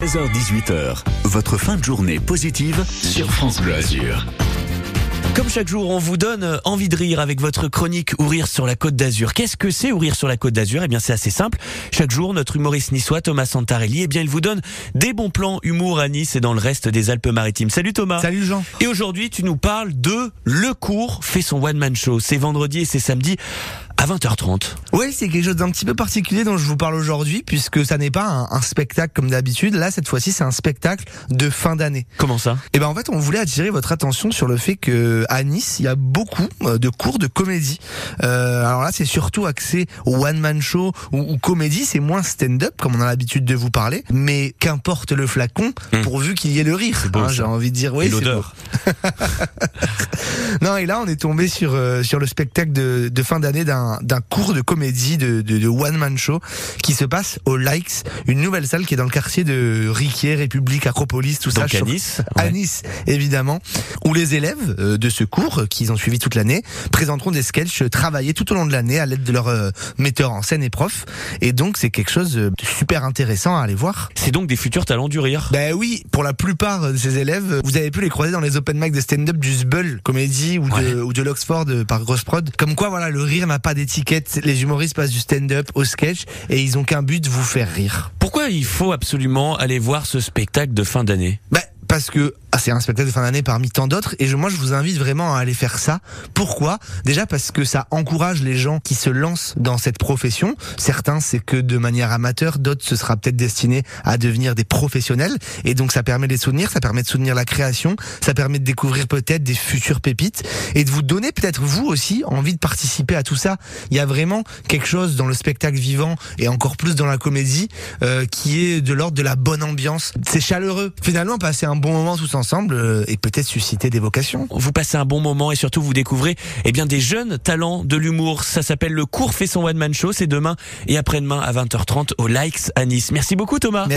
16h-18h, votre fin de journée positive sur France Bleu Azur. Comme chaque jour, on vous donne envie de rire avec votre chronique Ouvrir sur la Côte d'Azur. Qu'est-ce que c'est Ouvrir sur la Côte d'Azur? Eh bien, c'est assez simple. Chaque jour, notre humoriste niçois Thomas Santarelli, eh bien, il vous donne des bons plans humour à Nice et dans le reste des Alpes-Maritimes. Salut Thomas. Salut Jean. Et aujourd'hui, tu nous parles de Le Cours fait son one-man show. C'est vendredi et c'est samedi à 20h30. Oui, c'est quelque chose d'un petit peu particulier dont je vous parle aujourd'hui, puisque ça n'est pas un, un spectacle comme d'habitude. Là, cette fois-ci, c'est un spectacle de fin d'année. Comment ça? Et ben en fait, on voulait attirer votre attention sur le fait que à Nice, il y a beaucoup euh, de cours de comédie. Euh, alors là, c'est surtout axé au one man show ou, ou comédie. C'est moins stand-up comme on a l'habitude de vous parler, mais qu'importe le flacon, Hmm. pourvu qu'il y ait le rire. hein. J'ai envie de dire oui. L'odeur. Non, et là, on est tombé sur euh, sur le spectacle de, de fin d'année d'un d'un cours de comédie de, de, de one man show qui se passe au Likes, une nouvelle salle qui est dans le quartier de Riquier, République, Acropolis, tout ça. Donc à Je- Nice. à. Nice, évidemment, où les élèves euh, de ce cours, euh, qu'ils ont suivi toute l'année, présenteront des sketchs travaillés tout au long de l'année à l'aide de leurs euh, metteurs en scène et profs. Et donc, c'est quelque chose de super intéressant à aller voir. C'est donc des futurs talents du rire. Ben oui, pour la plupart de ces élèves, vous avez pu les croiser dans les open mic de stand-up du Sbull Comédie ou de, ou de l'Oxford euh, par Gross Prod. Comme quoi, voilà, le rire n'a pas d'étiquette. Les humoristes passent du stand-up au sketch et ils ont qu'un but, vous faire rire. Pourquoi il faut absolument aller voir ce spectacle de fin d'année? Ben, parce que ah, c'est un spectacle de fin d'année parmi tant d'autres et je, moi je vous invite vraiment à aller faire ça. Pourquoi? Déjà parce que ça encourage les gens qui se lancent dans cette profession. Certains c'est que de manière amateur, d'autres ce sera peut-être destiné à devenir des professionnels et donc ça permet de les soutenir, ça permet de soutenir la création, ça permet de découvrir peut-être des futures pépites et de vous donner peut-être vous aussi envie de participer à tout ça. Il y a vraiment quelque chose dans le spectacle vivant et encore plus dans la comédie euh, qui est de l'ordre de la bonne ambiance. C'est chaleureux. Finalement, passer un bon moment tous ensemble euh, et peut-être susciter des vocations. vous passez un bon moment et surtout vous découvrez eh bien des jeunes talents de l'humour. Ça s'appelle le cours fait son one man show. C'est demain et après-demain à 20h30 au Likes à Nice. Merci beaucoup Thomas.